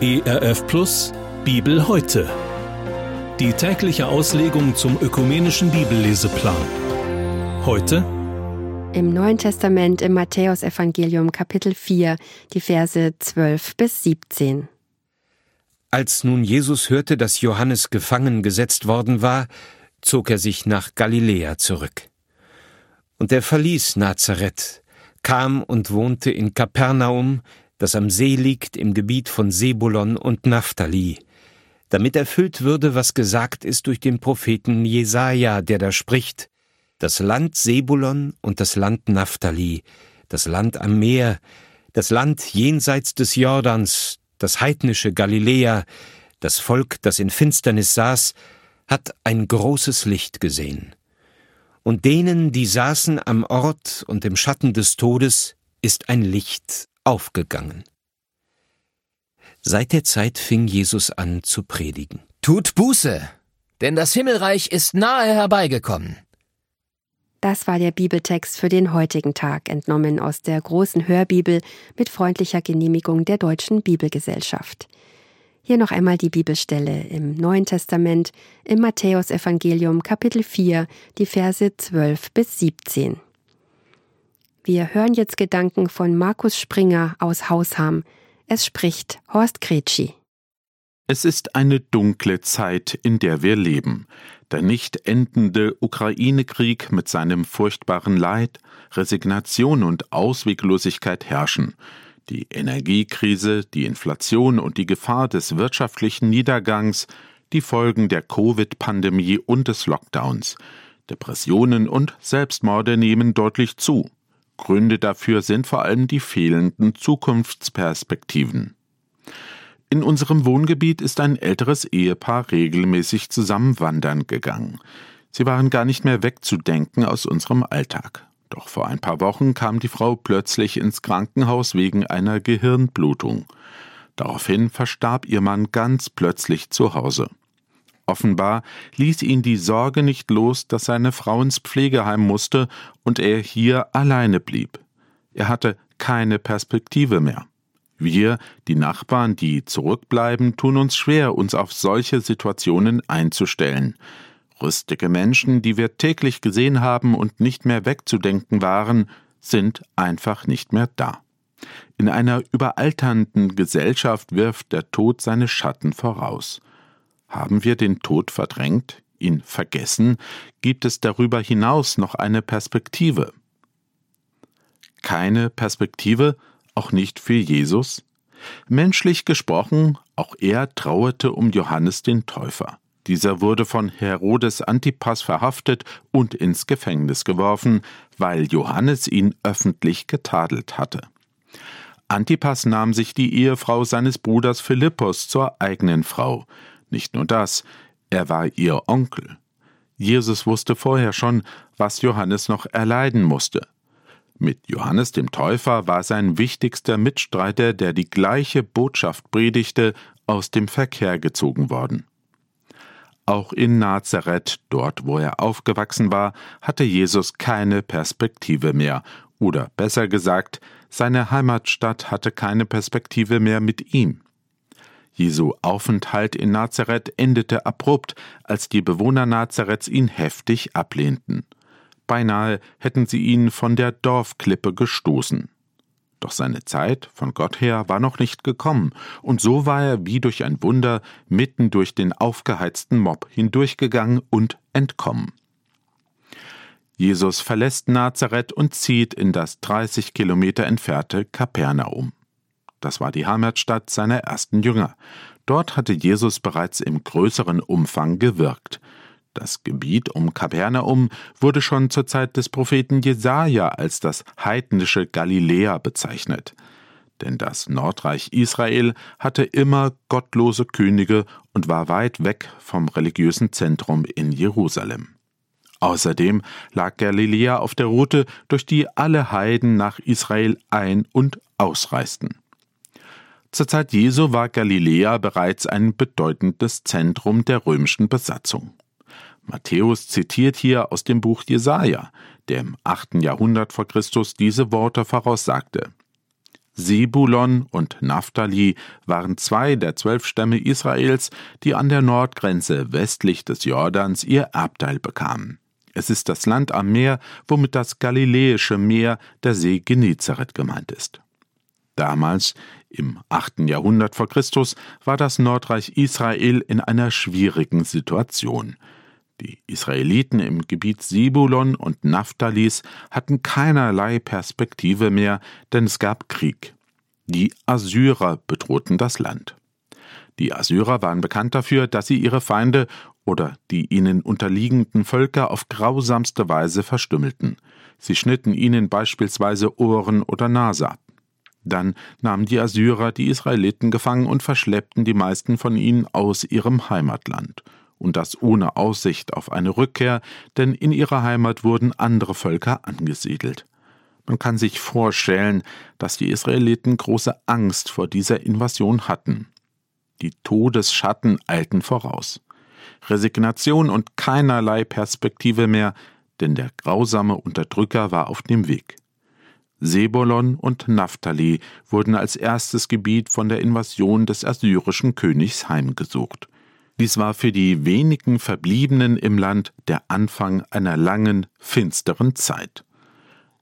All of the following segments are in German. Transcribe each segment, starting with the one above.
ERF Plus Bibel heute. Die tägliche Auslegung zum ökumenischen Bibelleseplan. Heute im Neuen Testament im Matthäusevangelium Kapitel 4, die Verse 12 bis 17. Als nun Jesus hörte, dass Johannes gefangen gesetzt worden war, zog er sich nach Galiläa zurück. Und er verließ Nazareth, kam und wohnte in Kapernaum, das am See liegt im Gebiet von Sebulon und Naphtali, damit erfüllt würde, was gesagt ist durch den Propheten Jesaja, der da spricht: Das Land Sebulon und das Land Naphtali, das Land am Meer, das Land jenseits des Jordans, das heidnische Galiläa, das Volk, das in Finsternis saß, hat ein großes Licht gesehen. Und denen, die saßen am Ort und im Schatten des Todes, ist ein Licht aufgegangen. Seit der Zeit fing Jesus an zu predigen. Tut Buße, denn das Himmelreich ist nahe herbeigekommen. Das war der Bibeltext für den heutigen Tag, entnommen aus der großen Hörbibel mit freundlicher Genehmigung der Deutschen Bibelgesellschaft. Hier noch einmal die Bibelstelle im Neuen Testament im Matthäusevangelium Kapitel 4, die Verse 12 bis 17. Wir hören jetzt Gedanken von Markus Springer aus Hausham. Es spricht Horst Kretschi. Es ist eine dunkle Zeit, in der wir leben. Der nicht endende Ukraine-Krieg mit seinem furchtbaren Leid, Resignation und Ausweglosigkeit herrschen. Die Energiekrise, die Inflation und die Gefahr des wirtschaftlichen Niedergangs, die Folgen der Covid-Pandemie und des Lockdowns. Depressionen und Selbstmorde nehmen deutlich zu. Gründe dafür sind vor allem die fehlenden Zukunftsperspektiven. In unserem Wohngebiet ist ein älteres Ehepaar regelmäßig zusammen wandern gegangen. Sie waren gar nicht mehr wegzudenken aus unserem Alltag. Doch vor ein paar Wochen kam die Frau plötzlich ins Krankenhaus wegen einer Gehirnblutung. Daraufhin verstarb ihr Mann ganz plötzlich zu Hause. Offenbar ließ ihn die Sorge nicht los, dass seine Frau ins Pflegeheim musste und er hier alleine blieb. Er hatte keine Perspektive mehr. Wir, die Nachbarn, die zurückbleiben, tun uns schwer, uns auf solche Situationen einzustellen. Rüstige Menschen, die wir täglich gesehen haben und nicht mehr wegzudenken waren, sind einfach nicht mehr da. In einer überalternden Gesellschaft wirft der Tod seine Schatten voraus. Haben wir den Tod verdrängt, ihn vergessen? Gibt es darüber hinaus noch eine Perspektive? Keine Perspektive, auch nicht für Jesus? Menschlich gesprochen, auch er trauerte um Johannes den Täufer. Dieser wurde von Herodes Antipas verhaftet und ins Gefängnis geworfen, weil Johannes ihn öffentlich getadelt hatte. Antipas nahm sich die Ehefrau seines Bruders Philippus zur eigenen Frau. Nicht nur das, er war ihr Onkel. Jesus wusste vorher schon, was Johannes noch erleiden musste. Mit Johannes dem Täufer war sein wichtigster Mitstreiter, der die gleiche Botschaft predigte, aus dem Verkehr gezogen worden. Auch in Nazareth, dort wo er aufgewachsen war, hatte Jesus keine Perspektive mehr, oder besser gesagt, seine Heimatstadt hatte keine Perspektive mehr mit ihm. Jesu Aufenthalt in Nazareth endete abrupt, als die Bewohner Nazareths ihn heftig ablehnten. Beinahe hätten sie ihn von der Dorfklippe gestoßen. Doch seine Zeit von Gott her war noch nicht gekommen, und so war er wie durch ein Wunder mitten durch den aufgeheizten Mob hindurchgegangen und entkommen. Jesus verlässt Nazareth und zieht in das 30 Kilometer entfernte Kapernaum. Das war die Heimatstadt seiner ersten Jünger. Dort hatte Jesus bereits im größeren Umfang gewirkt. Das Gebiet um Kapernaum wurde schon zur Zeit des Propheten Jesaja als das heidnische Galiläa bezeichnet. Denn das Nordreich Israel hatte immer gottlose Könige und war weit weg vom religiösen Zentrum in Jerusalem. Außerdem lag Galiläa auf der Route, durch die alle Heiden nach Israel ein- und ausreisten. Zur Zeit Jesu war Galiläa bereits ein bedeutendes Zentrum der römischen Besatzung. Matthäus zitiert hier aus dem Buch Jesaja, der im 8. Jahrhundert vor Christus diese Worte voraussagte. Sebulon und Naphtali waren zwei der zwölf Stämme Israels, die an der Nordgrenze westlich des Jordans ihr Erbteil bekamen. Es ist das Land am Meer, womit das Galiläische Meer, der See Genezareth gemeint ist. Damals, im 8. Jahrhundert vor Christus, war das Nordreich Israel in einer schwierigen Situation. Die Israeliten im Gebiet Sibulon und Naphtalis hatten keinerlei Perspektive mehr, denn es gab Krieg. Die Assyrer bedrohten das Land. Die Assyrer waren bekannt dafür, dass sie ihre Feinde oder die ihnen unterliegenden Völker auf grausamste Weise verstümmelten. Sie schnitten ihnen beispielsweise Ohren oder Nase ab. Dann nahmen die Assyrer die Israeliten gefangen und verschleppten die meisten von ihnen aus ihrem Heimatland und das ohne Aussicht auf eine Rückkehr, denn in ihrer Heimat wurden andere Völker angesiedelt. Man kann sich vorstellen, dass die Israeliten große Angst vor dieser Invasion hatten. Die Todesschatten eilten voraus. Resignation und keinerlei Perspektive mehr, denn der grausame Unterdrücker war auf dem Weg. Sebolon und Naphtali wurden als erstes Gebiet von der Invasion des assyrischen Königs heimgesucht. Dies war für die wenigen Verbliebenen im Land der Anfang einer langen, finsteren Zeit.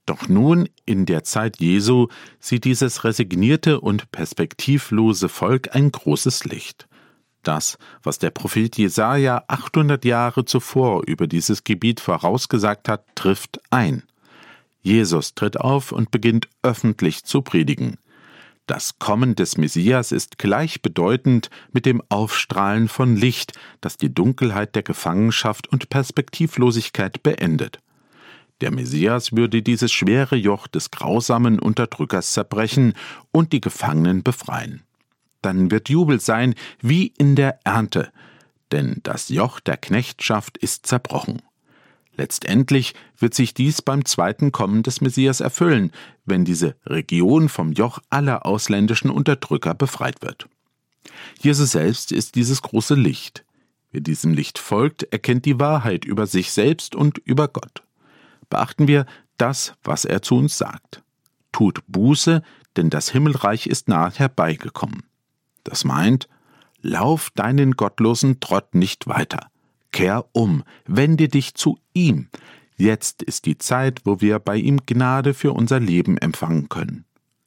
Doch nun, in der Zeit Jesu, sieht dieses resignierte und perspektivlose Volk ein großes Licht. Das, was der Prophet Jesaja 800 Jahre zuvor über dieses Gebiet vorausgesagt hat, trifft ein. Jesus tritt auf und beginnt öffentlich zu predigen. Das Kommen des Messias ist gleichbedeutend mit dem Aufstrahlen von Licht, das die Dunkelheit der Gefangenschaft und Perspektivlosigkeit beendet. Der Messias würde dieses schwere Joch des grausamen Unterdrückers zerbrechen und die Gefangenen befreien. Dann wird Jubel sein wie in der Ernte, denn das Joch der Knechtschaft ist zerbrochen. Letztendlich wird sich dies beim zweiten Kommen des Messias erfüllen, wenn diese Region vom Joch aller ausländischen Unterdrücker befreit wird. Jesus selbst ist dieses große Licht. Wer diesem Licht folgt, erkennt die Wahrheit über sich selbst und über Gott. Beachten wir das, was er zu uns sagt. Tut Buße, denn das Himmelreich ist nahe herbeigekommen. Das meint, lauf deinen gottlosen Trott nicht weiter. Kehr um, wende dich zu ihm. Jetzt ist die Zeit, wo wir bei ihm Gnade für unser Leben empfangen können.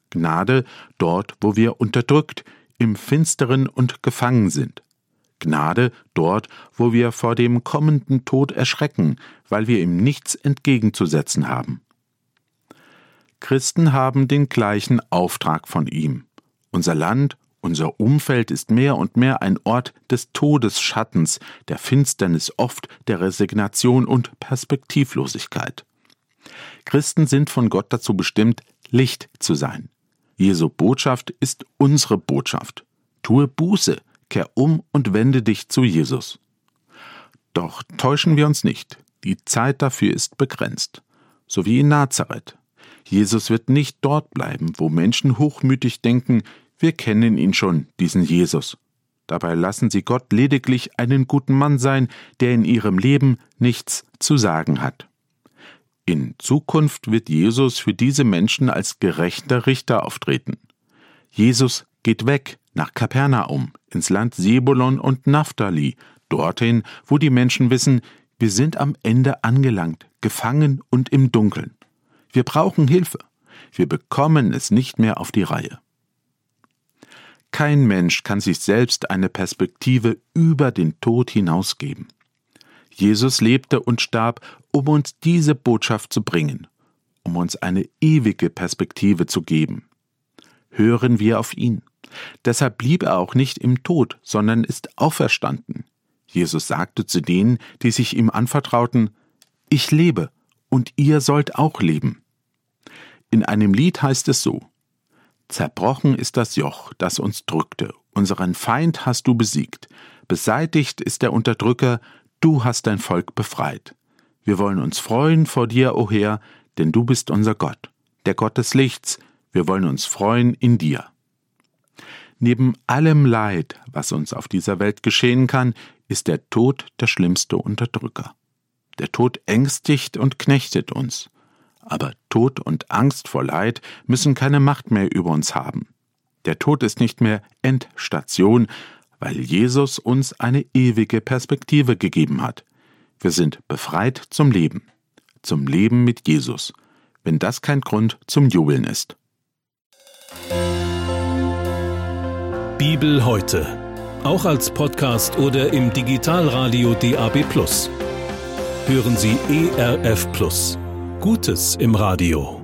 Gnade dort, wo wir unterdrückt, im Finsteren und gefangen sind. Gnade dort, wo wir vor dem kommenden Tod erschrecken, weil wir ihm nichts entgegenzusetzen haben. Christen haben den gleichen Auftrag von ihm. Unser Land unser Umfeld ist mehr und mehr ein Ort des Todesschattens, der Finsternis oft, der Resignation und Perspektivlosigkeit. Christen sind von Gott dazu bestimmt, Licht zu sein. Jesu Botschaft ist unsere Botschaft. Tue Buße, kehr um und wende dich zu Jesus. Doch täuschen wir uns nicht, die Zeit dafür ist begrenzt, so wie in Nazareth. Jesus wird nicht dort bleiben, wo Menschen hochmütig denken, wir kennen ihn schon, diesen Jesus. Dabei lassen sie Gott lediglich einen guten Mann sein, der in ihrem Leben nichts zu sagen hat. In Zukunft wird Jesus für diese Menschen als gerechter Richter auftreten. Jesus geht weg nach Kapernaum, ins Land Sebulon und Naphtali, dorthin, wo die Menschen wissen, wir sind am Ende angelangt, gefangen und im Dunkeln. Wir brauchen Hilfe. Wir bekommen es nicht mehr auf die Reihe. Kein Mensch kann sich selbst eine Perspektive über den Tod hinausgeben. Jesus lebte und starb, um uns diese Botschaft zu bringen, um uns eine ewige Perspektive zu geben. Hören wir auf ihn. Deshalb blieb er auch nicht im Tod, sondern ist auferstanden. Jesus sagte zu denen, die sich ihm anvertrauten, Ich lebe, und ihr sollt auch leben. In einem Lied heißt es so Zerbrochen ist das Joch, das uns drückte, unseren Feind hast du besiegt, beseitigt ist der Unterdrücker, du hast dein Volk befreit. Wir wollen uns freuen vor dir, o Herr, denn du bist unser Gott, der Gott des Lichts, wir wollen uns freuen in dir. Neben allem Leid, was uns auf dieser Welt geschehen kann, ist der Tod der schlimmste Unterdrücker. Der Tod ängstigt und knechtet uns. Aber Tod und Angst vor Leid müssen keine Macht mehr über uns haben. Der Tod ist nicht mehr Endstation, weil Jesus uns eine ewige Perspektive gegeben hat. Wir sind befreit zum Leben, zum Leben mit Jesus, wenn das kein Grund zum Jubeln ist. Bibel heute, auch als Podcast oder im Digitalradio DAB+. Hören Sie ERF Gutes im Radio.